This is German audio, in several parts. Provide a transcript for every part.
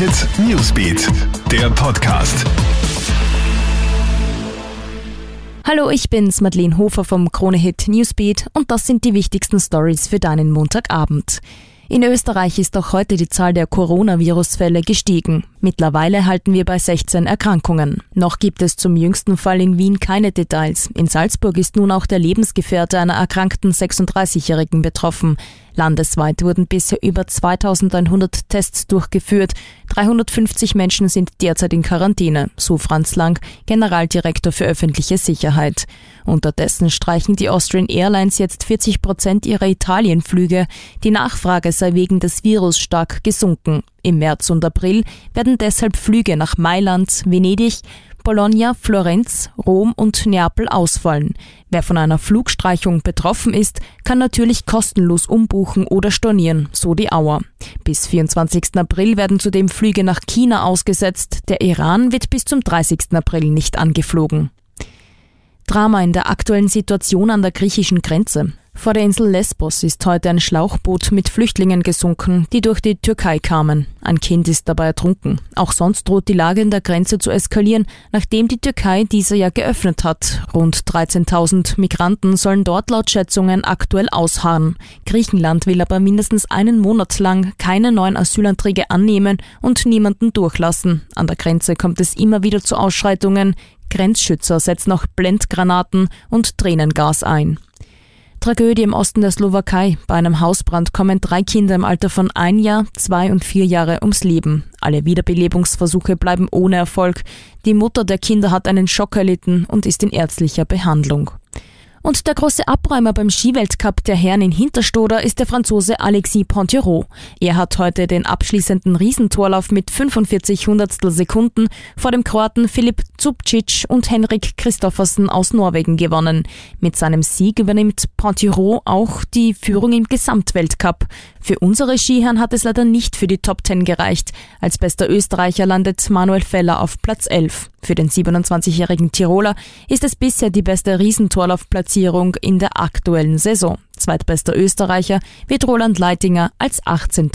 Hit Newsbeat, der Podcast. Hallo, ich bin's, Madeleine Hofer vom Krone Hit Newsbeat und das sind die wichtigsten Stories für deinen Montagabend. In Österreich ist auch heute die Zahl der Coronavirus-Fälle gestiegen. Mittlerweile halten wir bei 16 Erkrankungen. Noch gibt es zum jüngsten Fall in Wien keine Details. In Salzburg ist nun auch der Lebensgefährte einer erkrankten 36-Jährigen betroffen. Landesweit wurden bisher über 2100 Tests durchgeführt. 350 Menschen sind derzeit in Quarantäne, so Franz Lang, Generaldirektor für öffentliche Sicherheit. Unterdessen streichen die Austrian Airlines jetzt 40 Prozent ihrer Italienflüge. Die Nachfrage sei wegen des Virus stark gesunken. Im März und April werden deshalb Flüge nach Mailand, Venedig, Bologna, Florenz, Rom und Neapel ausfallen. Wer von einer Flugstreichung betroffen ist, kann natürlich kostenlos umbuchen oder stornieren, so die Auer. Bis 24. April werden zudem Flüge nach China ausgesetzt. Der Iran wird bis zum 30. April nicht angeflogen. Drama in der aktuellen Situation an der griechischen Grenze. Vor der Insel Lesbos ist heute ein Schlauchboot mit Flüchtlingen gesunken, die durch die Türkei kamen. Ein Kind ist dabei ertrunken. Auch sonst droht die Lage in der Grenze zu eskalieren, nachdem die Türkei diese ja geöffnet hat. Rund 13.000 Migranten sollen dort laut Schätzungen aktuell ausharren. Griechenland will aber mindestens einen Monat lang keine neuen Asylanträge annehmen und niemanden durchlassen. An der Grenze kommt es immer wieder zu Ausschreitungen. Grenzschützer setzen auch Blendgranaten und Tränengas ein. Tragödie im Osten der Slowakei. Bei einem Hausbrand kommen drei Kinder im Alter von ein Jahr, zwei und vier Jahre ums Leben. Alle Wiederbelebungsversuche bleiben ohne Erfolg. Die Mutter der Kinder hat einen Schock erlitten und ist in ärztlicher Behandlung. Und der große Abräumer beim Skiweltcup der Herren in Hinterstoder ist der Franzose Alexis Pontiro. Er hat heute den abschließenden Riesentorlauf mit 45 Hundertstel Sekunden vor dem Kroaten Filip Zubcic und Henrik Christoffersen aus Norwegen gewonnen. Mit seinem Sieg übernimmt Pontiro auch die Führung im Gesamtweltcup. Für unsere Skiherren hat es leider nicht für die Top 10 gereicht. Als bester Österreicher landet Manuel Feller auf Platz 11. Für den 27-jährigen Tiroler ist es bisher die beste Riesentorlaufplatzierung in der aktuellen Saison. Zweitbester Österreicher wird Roland Leitinger als 18.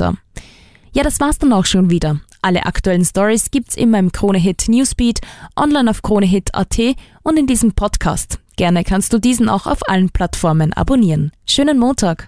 Ja, das war's dann auch schon wieder. Alle aktuellen Stories gibt's immer im Kronehit Newsbeat, online auf kronehit.at und in diesem Podcast. Gerne kannst du diesen auch auf allen Plattformen abonnieren. Schönen Montag.